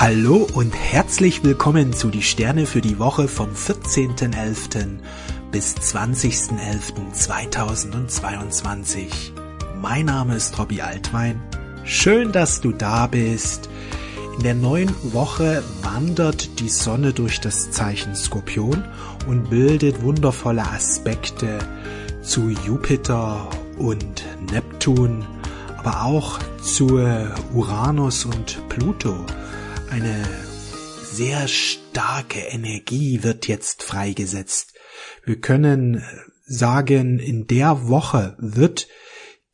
Hallo und herzlich willkommen zu die Sterne für die Woche vom 14.11. bis 20.11.2022. Mein Name ist Robbie Altwein. Schön, dass du da bist. In der neuen Woche wandert die Sonne durch das Zeichen Skorpion und bildet wundervolle Aspekte zu Jupiter und Neptun, aber auch zu Uranus und Pluto. Eine sehr starke Energie wird jetzt freigesetzt. Wir können sagen, in der Woche wird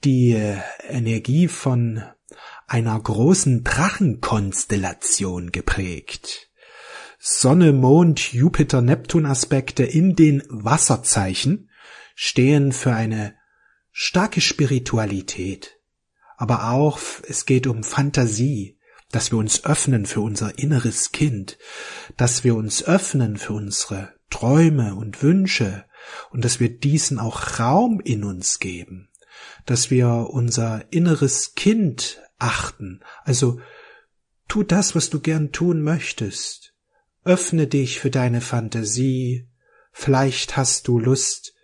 die Energie von einer großen Drachenkonstellation geprägt. Sonne, Mond, Jupiter, Neptun Aspekte in den Wasserzeichen stehen für eine starke Spiritualität. Aber auch es geht um Fantasie, dass wir uns öffnen für unser inneres Kind, dass wir uns öffnen für unsere Träume und Wünsche und dass wir diesen auch Raum in uns geben, dass wir unser inneres Kind achten. Also tu das, was du gern tun möchtest. Öffne dich für deine Fantasie. Vielleicht hast du Lust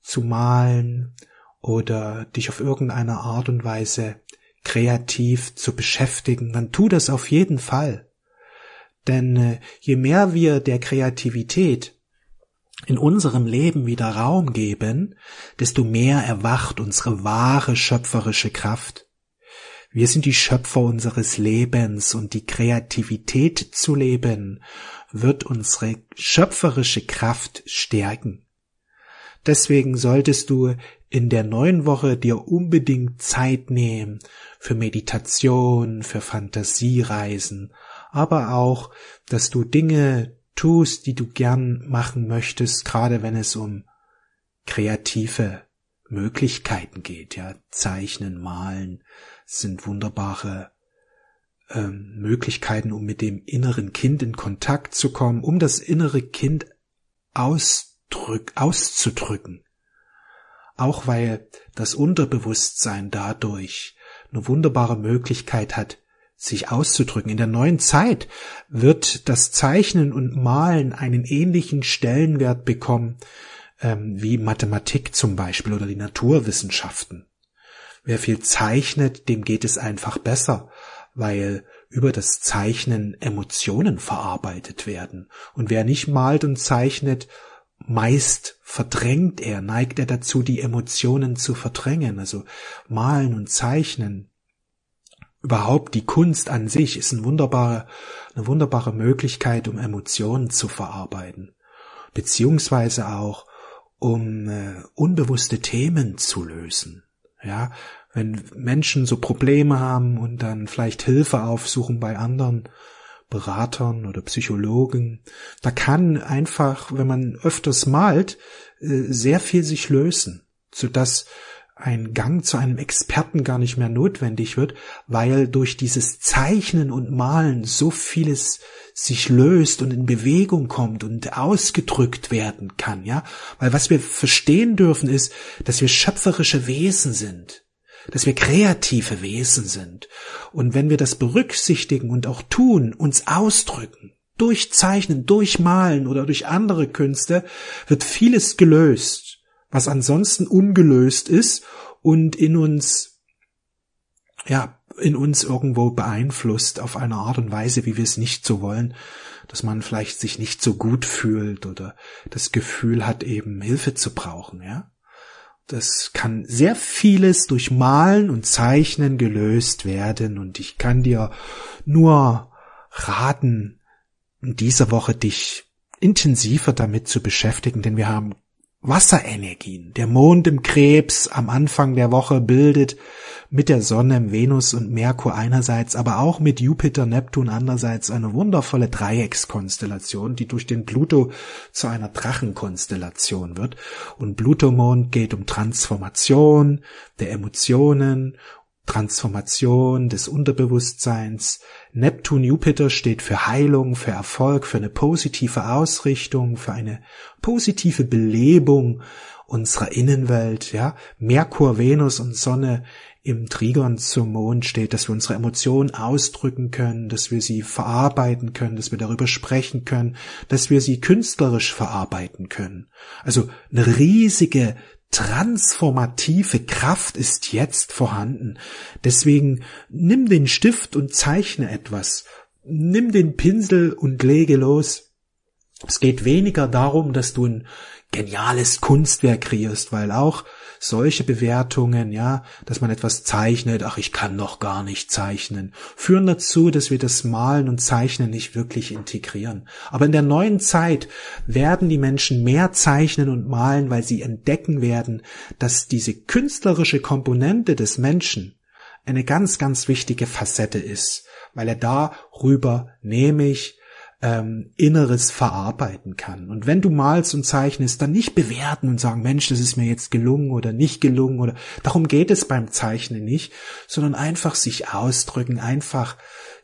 zu malen oder dich auf irgendeine Art und Weise kreativ zu beschäftigen, dann tu das auf jeden Fall. Denn äh, je mehr wir der Kreativität in unserem Leben wieder Raum geben, desto mehr erwacht unsere wahre schöpferische Kraft. Wir sind die Schöpfer unseres Lebens und die Kreativität zu leben wird unsere schöpferische Kraft stärken. Deswegen solltest du in der neuen Woche dir unbedingt Zeit nehmen für Meditation, für Fantasiereisen, aber auch, dass du Dinge tust, die du gern machen möchtest, gerade wenn es um kreative Möglichkeiten geht, ja, zeichnen, malen sind wunderbare ähm, Möglichkeiten, um mit dem inneren Kind in Kontakt zu kommen, um das innere Kind ausdrück, auszudrücken auch weil das Unterbewusstsein dadurch eine wunderbare Möglichkeit hat, sich auszudrücken. In der neuen Zeit wird das Zeichnen und Malen einen ähnlichen Stellenwert bekommen ähm, wie Mathematik zum Beispiel oder die Naturwissenschaften. Wer viel zeichnet, dem geht es einfach besser, weil über das Zeichnen Emotionen verarbeitet werden. Und wer nicht malt und zeichnet, meist verdrängt er, neigt er dazu, die Emotionen zu verdrängen, also malen und zeichnen. Überhaupt die Kunst an sich ist eine wunderbare, eine wunderbare Möglichkeit, um Emotionen zu verarbeiten, beziehungsweise auch um äh, unbewusste Themen zu lösen. Ja, wenn Menschen so Probleme haben und dann vielleicht Hilfe aufsuchen bei anderen, Beratern oder Psychologen. Da kann einfach, wenn man öfters malt, äh, sehr viel sich lösen, sodass ein Gang zu einem Experten gar nicht mehr notwendig wird, weil durch dieses Zeichnen und Malen so vieles sich löst und in Bewegung kommt und ausgedrückt werden kann, ja? Weil was wir verstehen dürfen ist, dass wir schöpferische Wesen sind dass wir kreative Wesen sind. Und wenn wir das berücksichtigen und auch tun, uns ausdrücken, durchzeichnen, durchmalen oder durch andere Künste, wird vieles gelöst, was ansonsten ungelöst ist und in uns, ja, in uns irgendwo beeinflusst auf eine Art und Weise, wie wir es nicht so wollen, dass man vielleicht sich nicht so gut fühlt oder das Gefühl hat, eben Hilfe zu brauchen, ja. Das kann sehr vieles durch Malen und Zeichnen gelöst werden und ich kann dir nur raten, in dieser Woche dich intensiver damit zu beschäftigen, denn wir haben Wasserenergien. Der Mond im Krebs am Anfang der Woche bildet mit der Sonne, Venus und Merkur einerseits, aber auch mit Jupiter, Neptun andererseits eine wundervolle Dreieckskonstellation, die durch den Pluto zu einer Drachenkonstellation wird. Und Pluto-Mond geht um Transformation der Emotionen Transformation des Unterbewusstseins. Neptun Jupiter steht für Heilung, für Erfolg, für eine positive Ausrichtung, für eine positive Belebung unserer Innenwelt, ja. Merkur, Venus und Sonne im Trigon zum Mond steht, dass wir unsere Emotionen ausdrücken können, dass wir sie verarbeiten können, dass wir darüber sprechen können, dass wir sie künstlerisch verarbeiten können. Also eine riesige transformative Kraft ist jetzt vorhanden. Deswegen nimm den Stift und zeichne etwas. Nimm den Pinsel und lege los. Es geht weniger darum, dass du ein geniales Kunstwerk kreierst, weil auch solche Bewertungen, ja, dass man etwas zeichnet, ach, ich kann noch gar nicht zeichnen, führen dazu, dass wir das Malen und Zeichnen nicht wirklich integrieren. Aber in der neuen Zeit werden die Menschen mehr zeichnen und malen, weil sie entdecken werden, dass diese künstlerische Komponente des Menschen eine ganz, ganz wichtige Facette ist, weil er darüber nämlich ähm, Inneres verarbeiten kann. Und wenn du malst und zeichnest, dann nicht bewerten und sagen, Mensch, das ist mir jetzt gelungen oder nicht gelungen oder darum geht es beim Zeichnen nicht, sondern einfach sich ausdrücken, einfach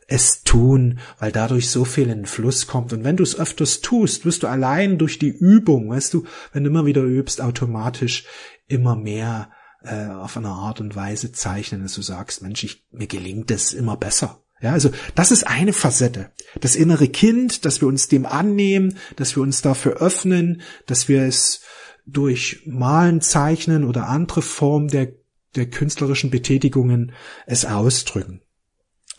es tun, weil dadurch so viel in den Fluss kommt. Und wenn du es öfters tust, wirst du allein durch die Übung, weißt du, wenn du immer wieder übst, automatisch immer mehr äh, auf eine Art und Weise zeichnen, dass du sagst, Mensch, ich, mir gelingt es immer besser. Ja, also das ist eine Facette. Das innere Kind, dass wir uns dem annehmen, dass wir uns dafür öffnen, dass wir es durch Malen, Zeichnen oder andere Formen der, der künstlerischen Betätigungen es ausdrücken.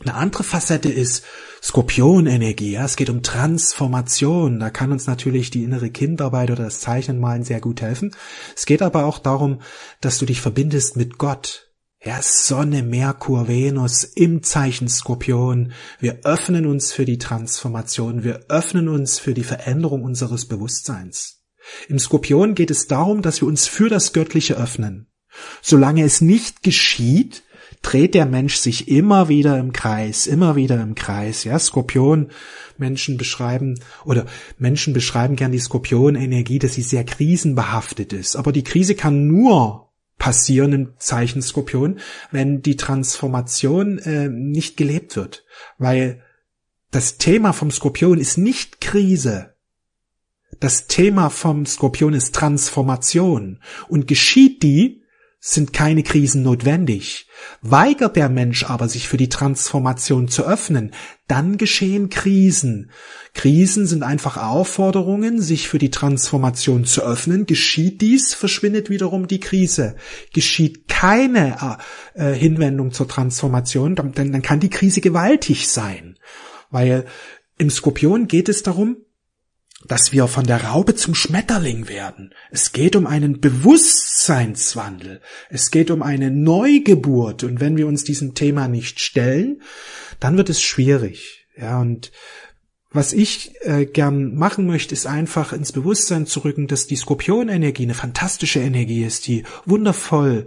Eine andere Facette ist Skorpionenergie. Ja, es geht um Transformation. Da kann uns natürlich die innere Kindarbeit oder das Zeichnen malen sehr gut helfen. Es geht aber auch darum, dass du dich verbindest mit Gott, ja, Sonne, Merkur, Venus im Zeichen Skorpion. Wir öffnen uns für die Transformation. Wir öffnen uns für die Veränderung unseres Bewusstseins. Im Skorpion geht es darum, dass wir uns für das Göttliche öffnen. Solange es nicht geschieht, dreht der Mensch sich immer wieder im Kreis, immer wieder im Kreis. Ja, Skorpion, Menschen beschreiben oder Menschen beschreiben gern die Skorpionenergie, dass sie sehr krisenbehaftet ist. Aber die Krise kann nur passieren im Zeichen Skorpion, wenn die Transformation äh, nicht gelebt wird. Weil das Thema vom Skorpion ist nicht Krise. Das Thema vom Skorpion ist Transformation. Und geschieht die, sind keine Krisen notwendig. Weigert der Mensch aber, sich für die Transformation zu öffnen, dann geschehen Krisen. Krisen sind einfach Aufforderungen, sich für die Transformation zu öffnen. Geschieht dies, verschwindet wiederum die Krise. Geschieht keine äh, Hinwendung zur Transformation, dann, dann kann die Krise gewaltig sein. Weil im Skorpion geht es darum, dass wir von der Raupe zum Schmetterling werden. Es geht um einen Bewusstseinswandel. Es geht um eine Neugeburt. Und wenn wir uns diesem Thema nicht stellen, dann wird es schwierig. Ja, und was ich äh, gern machen möchte, ist einfach ins Bewusstsein zu rücken, dass die Skorpionenergie eine fantastische Energie ist, die wundervoll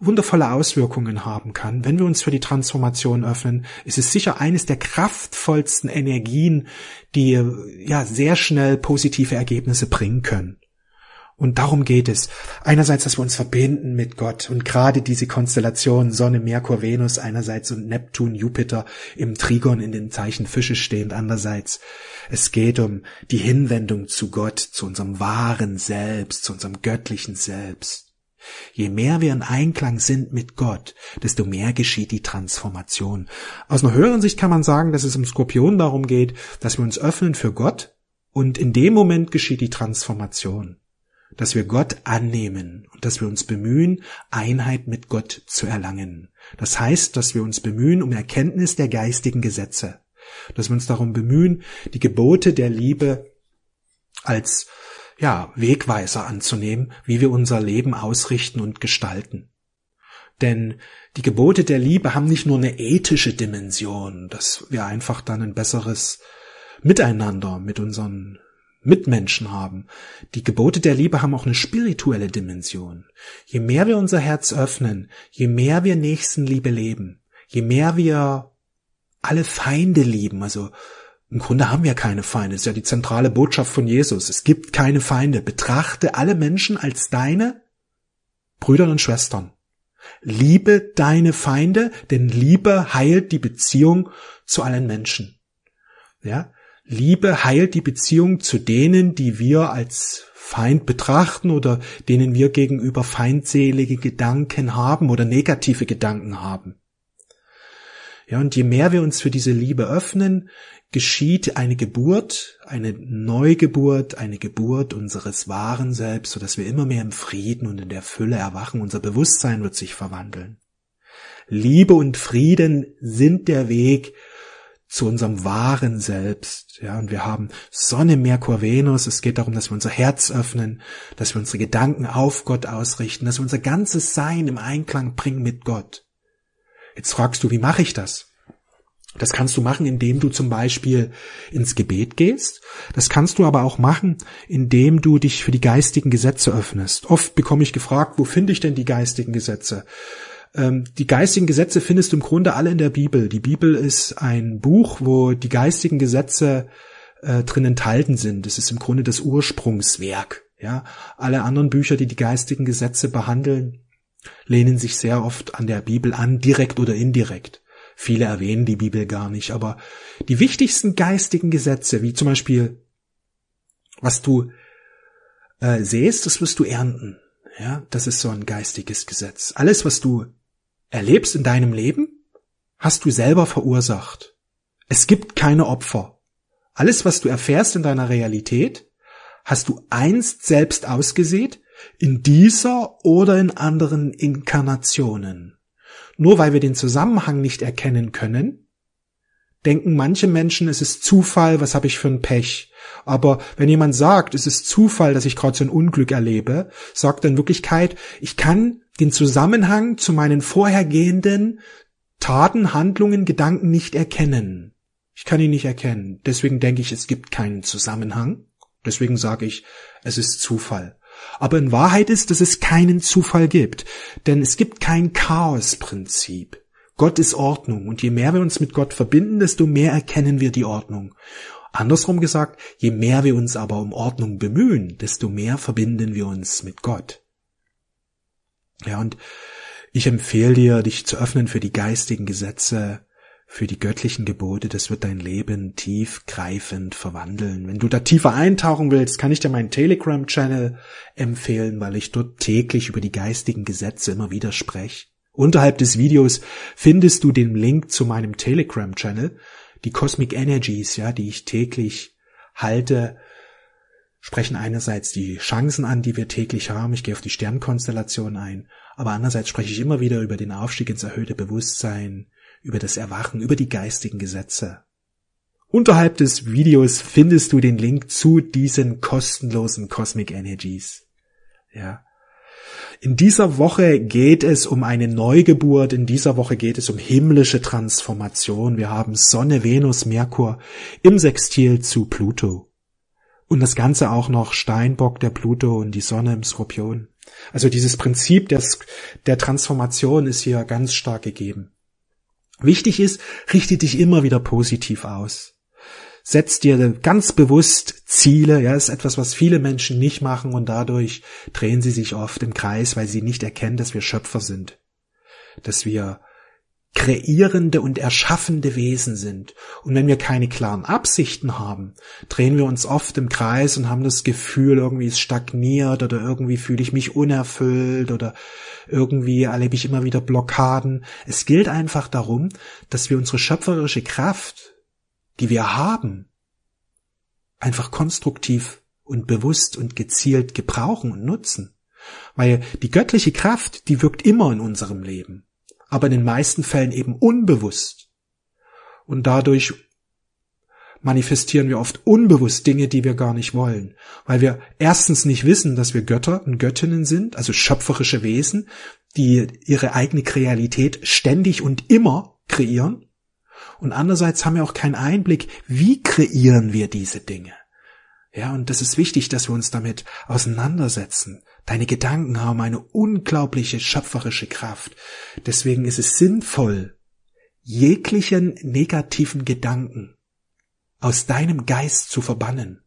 wundervolle Auswirkungen haben kann. Wenn wir uns für die Transformation öffnen, ist es sicher eines der kraftvollsten Energien, die ja sehr schnell positive Ergebnisse bringen können. Und darum geht es. Einerseits, dass wir uns verbinden mit Gott und gerade diese Konstellation Sonne, Merkur, Venus einerseits und Neptun, Jupiter im Trigon in den Zeichen Fische stehend andererseits. Es geht um die Hinwendung zu Gott, zu unserem wahren Selbst, zu unserem göttlichen Selbst. Je mehr wir in Einklang sind mit Gott, desto mehr geschieht die Transformation. Aus einer höheren Sicht kann man sagen, dass es im Skorpion darum geht, dass wir uns öffnen für Gott und in dem Moment geschieht die Transformation. Dass wir Gott annehmen und dass wir uns bemühen, Einheit mit Gott zu erlangen. Das heißt, dass wir uns bemühen um Erkenntnis der geistigen Gesetze. Dass wir uns darum bemühen, die Gebote der Liebe als ja, Wegweiser anzunehmen, wie wir unser Leben ausrichten und gestalten. Denn die Gebote der Liebe haben nicht nur eine ethische Dimension, dass wir einfach dann ein besseres Miteinander mit unseren Mitmenschen haben. Die Gebote der Liebe haben auch eine spirituelle Dimension. Je mehr wir unser Herz öffnen, je mehr wir Nächstenliebe leben, je mehr wir alle Feinde lieben, also im Grunde haben wir keine Feinde. Das ist ja die zentrale Botschaft von Jesus. Es gibt keine Feinde. Betrachte alle Menschen als deine Brüder und Schwestern. Liebe deine Feinde, denn Liebe heilt die Beziehung zu allen Menschen. Ja? Liebe heilt die Beziehung zu denen, die wir als Feind betrachten oder denen wir gegenüber feindselige Gedanken haben oder negative Gedanken haben. Ja, und je mehr wir uns für diese Liebe öffnen, geschieht eine Geburt, eine Neugeburt, eine Geburt unseres wahren Selbst, sodass wir immer mehr im Frieden und in der Fülle erwachen. Unser Bewusstsein wird sich verwandeln. Liebe und Frieden sind der Weg zu unserem wahren Selbst. Ja, und wir haben Sonne, Merkur, Venus. Es geht darum, dass wir unser Herz öffnen, dass wir unsere Gedanken auf Gott ausrichten, dass wir unser ganzes Sein im Einklang bringen mit Gott. Jetzt fragst du, wie mache ich das? Das kannst du machen, indem du zum Beispiel ins Gebet gehst. Das kannst du aber auch machen, indem du dich für die geistigen Gesetze öffnest. Oft bekomme ich gefragt, wo finde ich denn die geistigen Gesetze? Ähm, die geistigen Gesetze findest du im Grunde alle in der Bibel. Die Bibel ist ein Buch, wo die geistigen Gesetze äh, drin enthalten sind. Es ist im Grunde das Ursprungswerk. Ja, alle anderen Bücher, die die geistigen Gesetze behandeln, lehnen sich sehr oft an der Bibel an, direkt oder indirekt. Viele erwähnen die Bibel gar nicht, aber die wichtigsten geistigen Gesetze, wie zum Beispiel, was du äh, sähst, das wirst du ernten. Ja, das ist so ein geistiges Gesetz. Alles, was du erlebst in deinem Leben, hast du selber verursacht. Es gibt keine Opfer. Alles, was du erfährst in deiner Realität, hast du einst selbst ausgesät, in dieser oder in anderen Inkarnationen. Nur weil wir den Zusammenhang nicht erkennen können, denken manche Menschen, es ist Zufall, was habe ich für ein Pech. Aber wenn jemand sagt, es ist Zufall, dass ich gerade so ein Unglück erlebe, sagt er in Wirklichkeit, ich kann den Zusammenhang zu meinen vorhergehenden Taten, Handlungen, Gedanken nicht erkennen. Ich kann ihn nicht erkennen. Deswegen denke ich, es gibt keinen Zusammenhang. Deswegen sage ich, es ist Zufall. Aber in Wahrheit ist, dass es keinen Zufall gibt, denn es gibt kein Chaosprinzip. Gott ist Ordnung und je mehr wir uns mit Gott verbinden, desto mehr erkennen wir die Ordnung. Andersrum gesagt, je mehr wir uns aber um Ordnung bemühen, desto mehr verbinden wir uns mit Gott. Ja, und ich empfehle dir, dich zu öffnen für die geistigen Gesetze, für die göttlichen Gebote, das wird dein Leben tiefgreifend verwandeln. Wenn du da tiefer eintauchen willst, kann ich dir meinen Telegram-Channel empfehlen, weil ich dort täglich über die geistigen Gesetze immer wieder spreche. Unterhalb des Videos findest du den Link zu meinem Telegram-Channel. Die Cosmic Energies, ja, die ich täglich halte, sprechen einerseits die Chancen an, die wir täglich haben. Ich gehe auf die Sternkonstellation ein. Aber andererseits spreche ich immer wieder über den Aufstieg ins erhöhte Bewusstsein, über das Erwachen, über die geistigen Gesetze. Unterhalb des Videos findest du den Link zu diesen kostenlosen Cosmic Energies. Ja. In dieser Woche geht es um eine Neugeburt, in dieser Woche geht es um himmlische Transformation. Wir haben Sonne, Venus, Merkur im Sextil zu Pluto. Und das Ganze auch noch Steinbock, der Pluto und die Sonne im Skorpion. Also dieses Prinzip des, der Transformation ist hier ganz stark gegeben. Wichtig ist, richte dich immer wieder positiv aus. Setz dir ganz bewusst Ziele, ja, ist etwas, was viele Menschen nicht machen und dadurch drehen sie sich oft im Kreis, weil sie nicht erkennen, dass wir Schöpfer sind. Dass wir kreierende und erschaffende Wesen sind. Und wenn wir keine klaren Absichten haben, drehen wir uns oft im Kreis und haben das Gefühl, irgendwie es stagniert oder irgendwie fühle ich mich unerfüllt oder irgendwie erlebe ich immer wieder Blockaden. Es gilt einfach darum, dass wir unsere schöpferische Kraft, die wir haben, einfach konstruktiv und bewusst und gezielt gebrauchen und nutzen. Weil die göttliche Kraft, die wirkt immer in unserem Leben aber in den meisten Fällen eben unbewusst. Und dadurch manifestieren wir oft unbewusst Dinge, die wir gar nicht wollen, weil wir erstens nicht wissen, dass wir Götter und Göttinnen sind, also schöpferische Wesen, die ihre eigene Realität ständig und immer kreieren. Und andererseits haben wir auch keinen Einblick, wie kreieren wir diese Dinge. Ja, und das ist wichtig, dass wir uns damit auseinandersetzen. Deine Gedanken haben eine unglaubliche schöpferische Kraft. Deswegen ist es sinnvoll, jeglichen negativen Gedanken aus deinem Geist zu verbannen.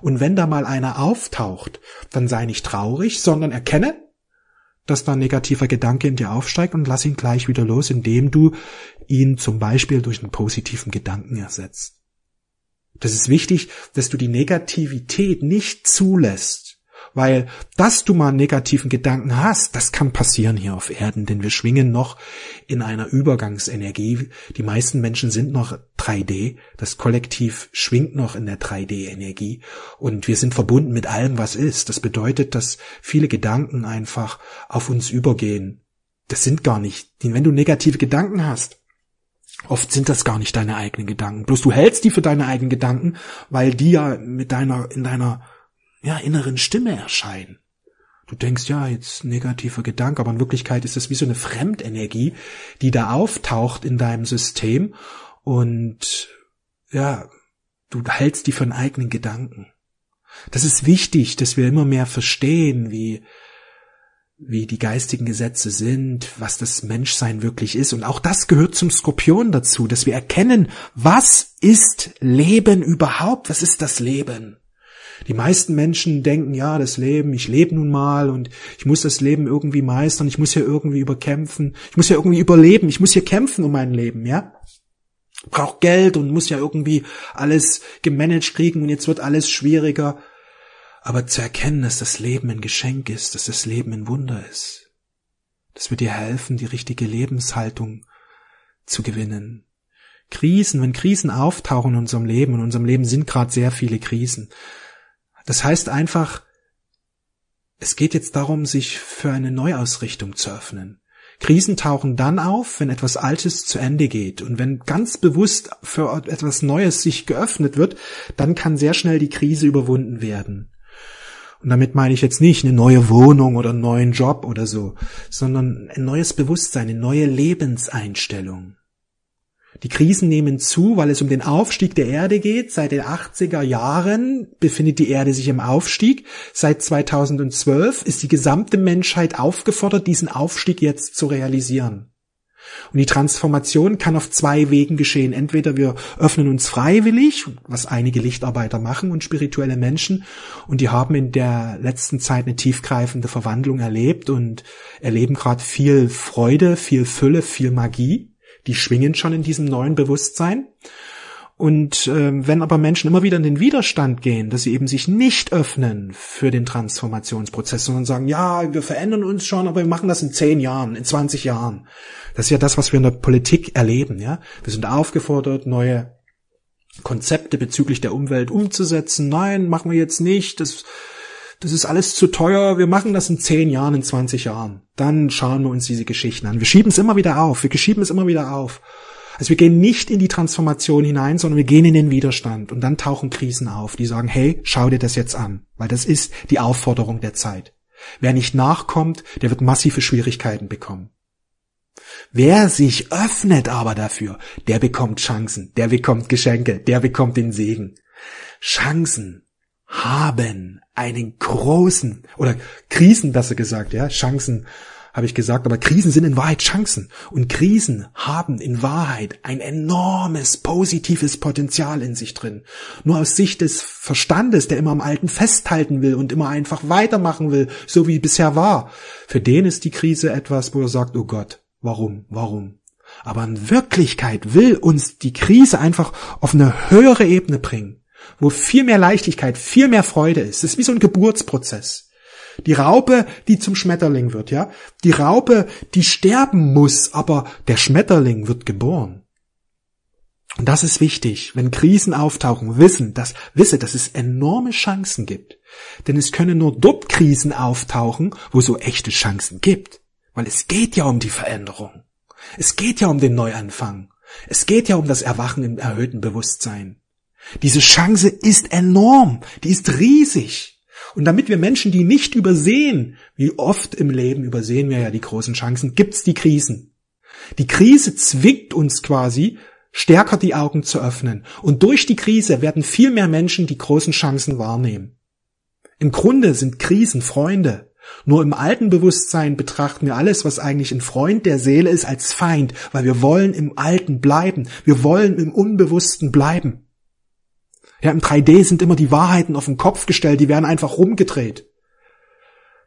Und wenn da mal einer auftaucht, dann sei nicht traurig, sondern erkenne, dass da ein negativer Gedanke in dir aufsteigt und lass ihn gleich wieder los, indem du ihn zum Beispiel durch einen positiven Gedanken ersetzt. Das ist wichtig, dass du die Negativität nicht zulässt, weil, dass du mal einen negativen Gedanken hast, das kann passieren hier auf Erden, denn wir schwingen noch in einer Übergangsenergie. Die meisten Menschen sind noch 3D. Das Kollektiv schwingt noch in der 3D-Energie. Und wir sind verbunden mit allem, was ist. Das bedeutet, dass viele Gedanken einfach auf uns übergehen. Das sind gar nicht, wenn du negative Gedanken hast, Oft sind das gar nicht deine eigenen Gedanken. Bloß du hältst die für deine eigenen Gedanken, weil die ja mit deiner, in deiner ja, inneren Stimme erscheinen. Du denkst, ja, jetzt negativer Gedanke, aber in Wirklichkeit ist das wie so eine Fremdenergie, die da auftaucht in deinem System und ja, du hältst die einen eigenen Gedanken. Das ist wichtig, dass wir immer mehr verstehen, wie, wie die geistigen Gesetze sind, was das Menschsein wirklich ist. Und auch das gehört zum Skorpion dazu, dass wir erkennen, was ist Leben überhaupt? Was ist das Leben? Die meisten Menschen denken, ja, das Leben, ich lebe nun mal und ich muss das Leben irgendwie meistern, ich muss hier irgendwie überkämpfen, ich muss ja irgendwie überleben, ich muss hier kämpfen um mein Leben, ja? Braucht Geld und muss ja irgendwie alles gemanagt kriegen und jetzt wird alles schwieriger. Aber zu erkennen, dass das Leben ein Geschenk ist, dass das Leben ein Wunder ist. Das wird dir helfen, die richtige Lebenshaltung zu gewinnen. Krisen, wenn Krisen auftauchen in unserem Leben, in unserem Leben sind gerade sehr viele Krisen, das heißt einfach, es geht jetzt darum, sich für eine Neuausrichtung zu öffnen. Krisen tauchen dann auf, wenn etwas Altes zu Ende geht. Und wenn ganz bewusst für etwas Neues sich geöffnet wird, dann kann sehr schnell die Krise überwunden werden. Und damit meine ich jetzt nicht eine neue Wohnung oder einen neuen Job oder so, sondern ein neues Bewusstsein, eine neue Lebenseinstellung. Die Krisen nehmen zu, weil es um den Aufstieg der Erde geht. Seit den 80er Jahren befindet die Erde sich im Aufstieg. Seit 2012 ist die gesamte Menschheit aufgefordert, diesen Aufstieg jetzt zu realisieren. Und die Transformation kann auf zwei Wegen geschehen. Entweder wir öffnen uns freiwillig, was einige Lichtarbeiter machen und spirituelle Menschen, und die haben in der letzten Zeit eine tiefgreifende Verwandlung erlebt und erleben gerade viel Freude, viel Fülle, viel Magie die schwingen schon in diesem neuen Bewusstsein. Und äh, wenn aber Menschen immer wieder in den Widerstand gehen, dass sie eben sich nicht öffnen für den Transformationsprozess, sondern sagen, ja, wir verändern uns schon, aber wir machen das in zehn Jahren, in 20 Jahren. Das ist ja das, was wir in der Politik erleben, ja. Wir sind aufgefordert, neue Konzepte bezüglich der Umwelt umzusetzen. Nein, machen wir jetzt nicht. Das das ist alles zu teuer, wir machen das in zehn Jahren, in 20 Jahren. Dann schauen wir uns diese Geschichten an. Wir schieben es immer wieder auf, wir schieben es immer wieder auf. Also wir gehen nicht in die Transformation hinein, sondern wir gehen in den Widerstand und dann tauchen Krisen auf, die sagen, hey, schau dir das jetzt an, weil das ist die Aufforderung der Zeit. Wer nicht nachkommt, der wird massive Schwierigkeiten bekommen. Wer sich öffnet aber dafür, der bekommt Chancen, der bekommt Geschenke, der bekommt den Segen. Chancen haben einen großen, oder Krisen, das er gesagt, ja, Chancen habe ich gesagt, aber Krisen sind in Wahrheit Chancen. Und Krisen haben in Wahrheit ein enormes positives Potenzial in sich drin. Nur aus Sicht des Verstandes, der immer am Alten festhalten will und immer einfach weitermachen will, so wie bisher war, für den ist die Krise etwas, wo er sagt, oh Gott, warum, warum? Aber in Wirklichkeit will uns die Krise einfach auf eine höhere Ebene bringen wo viel mehr Leichtigkeit, viel mehr Freude ist. Es ist wie so ein Geburtsprozess. Die Raupe, die zum Schmetterling wird, ja. Die Raupe, die sterben muss, aber der Schmetterling wird geboren. Und das ist wichtig. Wenn Krisen auftauchen, wissen, dass, wisse, dass es enorme Chancen gibt. Denn es können nur dort Krisen auftauchen, wo so echte Chancen gibt. Weil es geht ja um die Veränderung. Es geht ja um den Neuanfang. Es geht ja um das Erwachen im erhöhten Bewusstsein. Diese Chance ist enorm, die ist riesig. Und damit wir Menschen die nicht übersehen, wie oft im Leben übersehen wir ja die großen Chancen, gibt's die Krisen. Die Krise zwingt uns quasi, stärker die Augen zu öffnen. Und durch die Krise werden viel mehr Menschen die großen Chancen wahrnehmen. Im Grunde sind Krisen Freunde. Nur im alten Bewusstsein betrachten wir alles, was eigentlich ein Freund der Seele ist, als Feind, weil wir wollen im Alten bleiben. Wir wollen im Unbewussten bleiben. Ja, im 3D sind immer die Wahrheiten auf den Kopf gestellt, die werden einfach rumgedreht.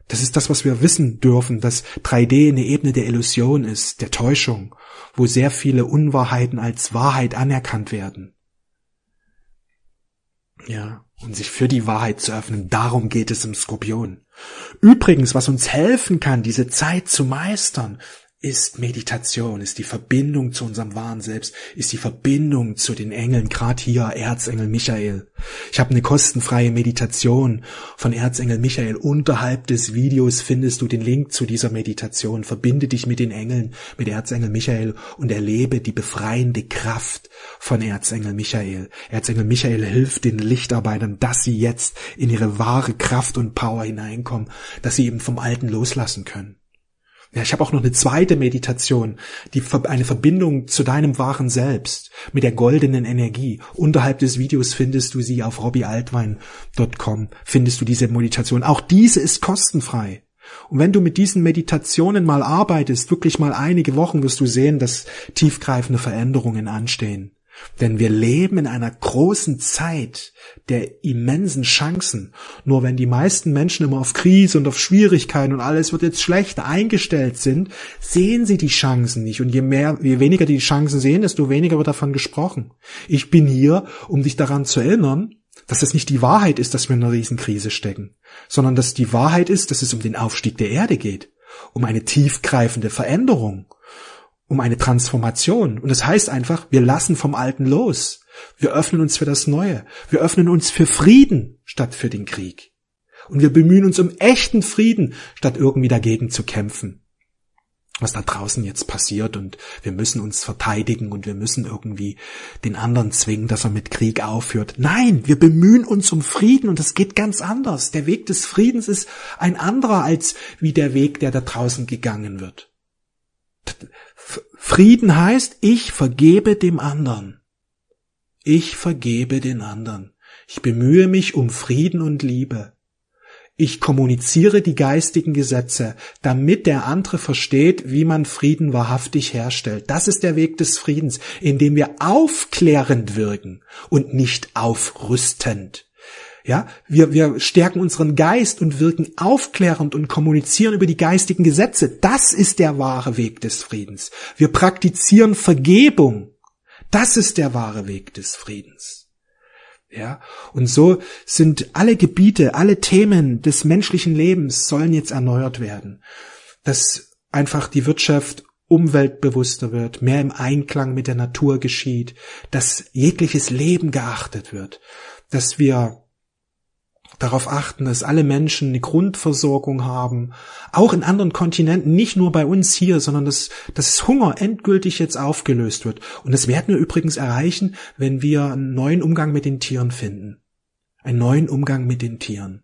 Das ist das, was wir wissen dürfen, dass 3D eine Ebene der Illusion ist, der Täuschung, wo sehr viele Unwahrheiten als Wahrheit anerkannt werden. Ja, und sich für die Wahrheit zu öffnen, darum geht es im Skorpion. Übrigens, was uns helfen kann, diese Zeit zu meistern, ist Meditation, ist die Verbindung zu unserem wahren Selbst, ist die Verbindung zu den Engeln, gerade hier Erzengel Michael. Ich habe eine kostenfreie Meditation von Erzengel Michael. Unterhalb des Videos findest du den Link zu dieser Meditation. Verbinde dich mit den Engeln, mit Erzengel Michael und erlebe die befreiende Kraft von Erzengel Michael. Erzengel Michael hilft den Lichtarbeitern, dass sie jetzt in ihre wahre Kraft und Power hineinkommen, dass sie eben vom Alten loslassen können. Ja, ich habe auch noch eine zweite Meditation, die eine Verbindung zu deinem wahren Selbst mit der goldenen Energie. Unterhalb des Videos findest du sie auf robbyaltwein.com, findest du diese Meditation. Auch diese ist kostenfrei. Und wenn du mit diesen Meditationen mal arbeitest, wirklich mal einige Wochen, wirst du sehen, dass tiefgreifende Veränderungen anstehen. Denn wir leben in einer großen Zeit der immensen Chancen. Nur wenn die meisten Menschen immer auf Krise und auf Schwierigkeiten und alles wird jetzt schlecht eingestellt sind, sehen sie die Chancen nicht. Und je mehr, je weniger die Chancen sehen, desto weniger wird davon gesprochen. Ich bin hier, um dich daran zu erinnern, dass es nicht die Wahrheit ist, dass wir in einer Riesenkrise stecken, sondern dass die Wahrheit ist, dass es um den Aufstieg der Erde geht, um eine tiefgreifende Veränderung um eine Transformation. Und das heißt einfach, wir lassen vom Alten los. Wir öffnen uns für das Neue. Wir öffnen uns für Frieden statt für den Krieg. Und wir bemühen uns um echten Frieden, statt irgendwie dagegen zu kämpfen. Was da draußen jetzt passiert und wir müssen uns verteidigen und wir müssen irgendwie den anderen zwingen, dass er mit Krieg aufhört. Nein, wir bemühen uns um Frieden und das geht ganz anders. Der Weg des Friedens ist ein anderer als wie der Weg, der da draußen gegangen wird. Frieden heißt, ich vergebe dem anderen. Ich vergebe den anderen. Ich bemühe mich um Frieden und Liebe. Ich kommuniziere die geistigen Gesetze, damit der andere versteht, wie man Frieden wahrhaftig herstellt. Das ist der Weg des Friedens, indem wir aufklärend wirken und nicht aufrüstend. Ja, wir, wir stärken unseren Geist und wirken aufklärend und kommunizieren über die geistigen Gesetze. Das ist der wahre Weg des Friedens. Wir praktizieren Vergebung. Das ist der wahre Weg des Friedens. Ja, und so sind alle Gebiete, alle Themen des menschlichen Lebens sollen jetzt erneuert werden. Dass einfach die Wirtschaft umweltbewusster wird, mehr im Einklang mit der Natur geschieht, dass jegliches Leben geachtet wird, dass wir darauf achten, dass alle Menschen eine Grundversorgung haben, auch in anderen Kontinenten, nicht nur bei uns hier, sondern dass, dass Hunger endgültig jetzt aufgelöst wird. Und das werden wir übrigens erreichen, wenn wir einen neuen Umgang mit den Tieren finden. Einen neuen Umgang mit den Tieren.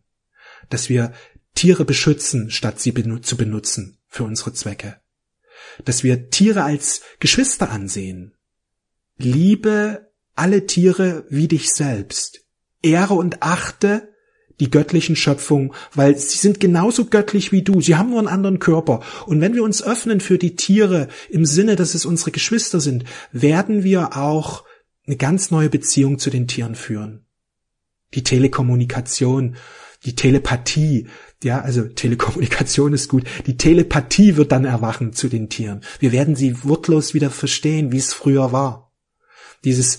Dass wir Tiere beschützen, statt sie zu benutzen für unsere Zwecke. Dass wir Tiere als Geschwister ansehen. Liebe alle Tiere wie dich selbst. Ehre und achte die göttlichen Schöpfungen, weil sie sind genauso göttlich wie du. Sie haben nur einen anderen Körper. Und wenn wir uns öffnen für die Tiere im Sinne, dass es unsere Geschwister sind, werden wir auch eine ganz neue Beziehung zu den Tieren führen. Die Telekommunikation, die Telepathie, ja, also Telekommunikation ist gut. Die Telepathie wird dann erwachen zu den Tieren. Wir werden sie wortlos wieder verstehen, wie es früher war. Dieses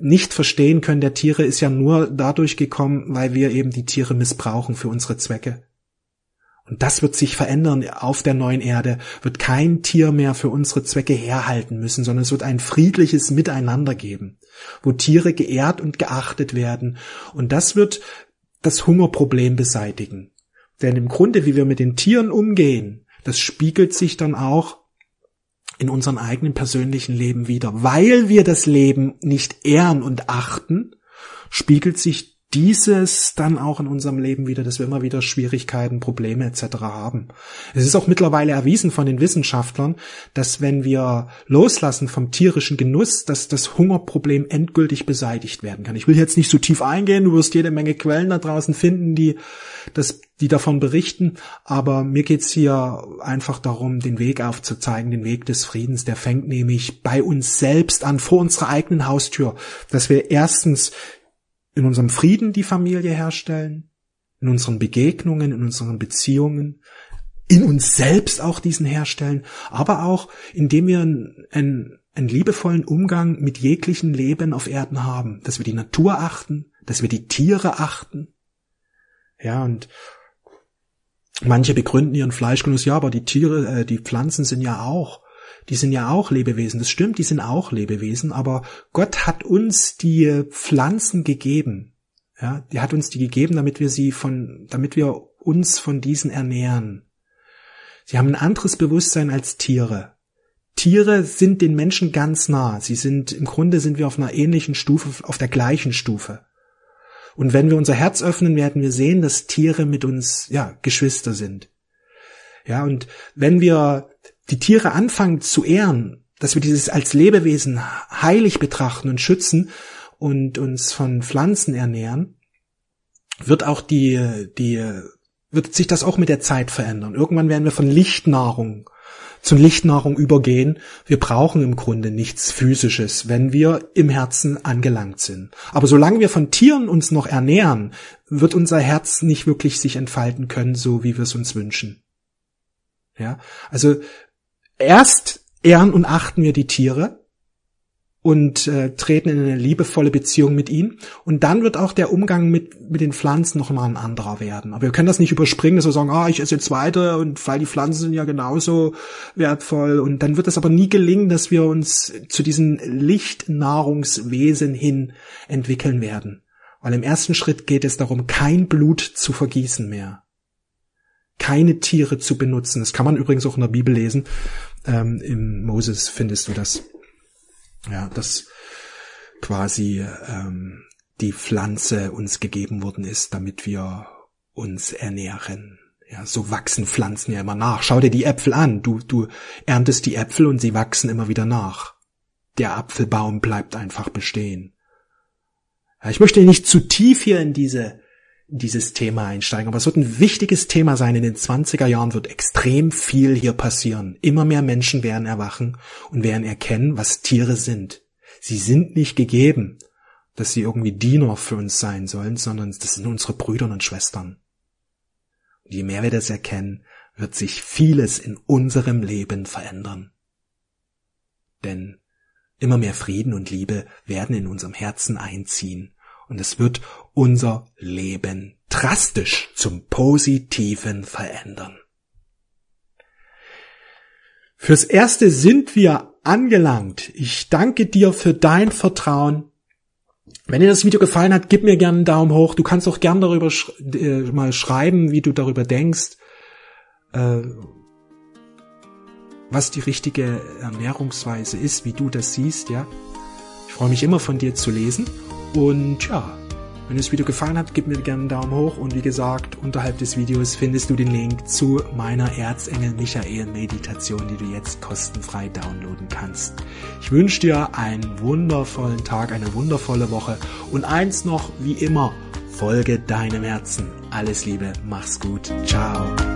nicht verstehen können der Tiere ist ja nur dadurch gekommen, weil wir eben die Tiere missbrauchen für unsere Zwecke. Und das wird sich verändern auf der neuen Erde, wird kein Tier mehr für unsere Zwecke herhalten müssen, sondern es wird ein friedliches Miteinander geben, wo Tiere geehrt und geachtet werden. Und das wird das Hungerproblem beseitigen. Denn im Grunde, wie wir mit den Tieren umgehen, das spiegelt sich dann auch in unserem eigenen persönlichen Leben wieder. Weil wir das Leben nicht ehren und achten, spiegelt sich dieses dann auch in unserem Leben wieder, dass wir immer wieder Schwierigkeiten, Probleme etc. haben. Es ist auch mittlerweile erwiesen von den Wissenschaftlern, dass wenn wir loslassen vom tierischen Genuss, dass das Hungerproblem endgültig beseitigt werden kann. Ich will jetzt nicht so tief eingehen, du wirst jede Menge Quellen da draußen finden, die das, die davon berichten, aber mir geht's hier einfach darum, den Weg aufzuzeigen, den Weg des Friedens, der fängt nämlich bei uns selbst an, vor unserer eigenen Haustür, dass wir erstens in unserem Frieden die Familie herstellen, in unseren Begegnungen, in unseren Beziehungen, in uns selbst auch diesen herstellen, aber auch indem wir einen, einen, liebevollen Umgang mit jeglichen Leben auf Erden haben, dass wir die Natur achten, dass wir die Tiere achten. Ja, und manche begründen ihren Fleischgenuss, ja, aber die Tiere, äh, die Pflanzen sind ja auch, die sind ja auch Lebewesen. Das stimmt, die sind auch Lebewesen, aber Gott hat uns die Pflanzen gegeben. Ja, die hat uns die gegeben, damit wir sie von, damit wir uns von diesen ernähren. Sie haben ein anderes Bewusstsein als Tiere. Tiere sind den Menschen ganz nah. Sie sind, im Grunde sind wir auf einer ähnlichen Stufe, auf der gleichen Stufe. Und wenn wir unser Herz öffnen, werden wir sehen, dass Tiere mit uns, ja, Geschwister sind. Ja, und wenn wir die Tiere anfangen zu ehren, dass wir dieses als Lebewesen heilig betrachten und schützen und uns von Pflanzen ernähren, wird auch die, die wird sich das auch mit der Zeit verändern. Irgendwann werden wir von Lichtnahrung zu Lichtnahrung übergehen. Wir brauchen im Grunde nichts Physisches, wenn wir im Herzen angelangt sind. Aber solange wir von Tieren uns noch ernähren, wird unser Herz nicht wirklich sich entfalten können, so wie wir es uns wünschen. Ja, also erst ehren und achten wir die Tiere, und äh, treten in eine liebevolle Beziehung mit ihnen. Und dann wird auch der Umgang mit, mit den Pflanzen noch mal ein anderer werden. Aber wir können das nicht überspringen, dass wir sagen, ah, ich esse jetzt weiter und weil die Pflanzen sind ja genauso wertvoll. Und dann wird es aber nie gelingen, dass wir uns zu diesen Lichtnahrungswesen hin entwickeln werden. Weil im ersten Schritt geht es darum, kein Blut zu vergießen mehr. Keine Tiere zu benutzen. Das kann man übrigens auch in der Bibel lesen. Ähm, Im Moses findest du das. Ja, dass quasi ähm, die Pflanze uns gegeben worden ist, damit wir uns ernähren. Ja, so wachsen Pflanzen ja immer nach. Schau dir die Äpfel an. Du, du erntest die Äpfel und sie wachsen immer wieder nach. Der Apfelbaum bleibt einfach bestehen. Ja, ich möchte nicht zu tief hier in diese dieses Thema einsteigen, aber es wird ein wichtiges Thema sein. In den 20er Jahren wird extrem viel hier passieren. Immer mehr Menschen werden erwachen und werden erkennen, was Tiere sind. Sie sind nicht gegeben, dass sie irgendwie Diener für uns sein sollen, sondern das sind unsere Brüder und Schwestern. Und je mehr wir das erkennen, wird sich vieles in unserem Leben verändern. Denn immer mehr Frieden und Liebe werden in unserem Herzen einziehen und es wird unser Leben drastisch zum Positiven verändern. Fürs Erste sind wir angelangt. Ich danke dir für dein Vertrauen. Wenn dir das Video gefallen hat, gib mir gerne einen Daumen hoch. Du kannst auch gerne darüber sch äh, mal schreiben, wie du darüber denkst, äh, was die richtige Ernährungsweise ist, wie du das siehst, ja. Ich freue mich immer von dir zu lesen und ja, wenn das Video gefallen hat, gib mir gerne einen Daumen hoch und wie gesagt, unterhalb des Videos findest du den Link zu meiner Erzengel Michael Meditation, die du jetzt kostenfrei downloaden kannst. Ich wünsche dir einen wundervollen Tag, eine wundervolle Woche und eins noch, wie immer, folge deinem Herzen. Alles Liebe, mach's gut, ciao.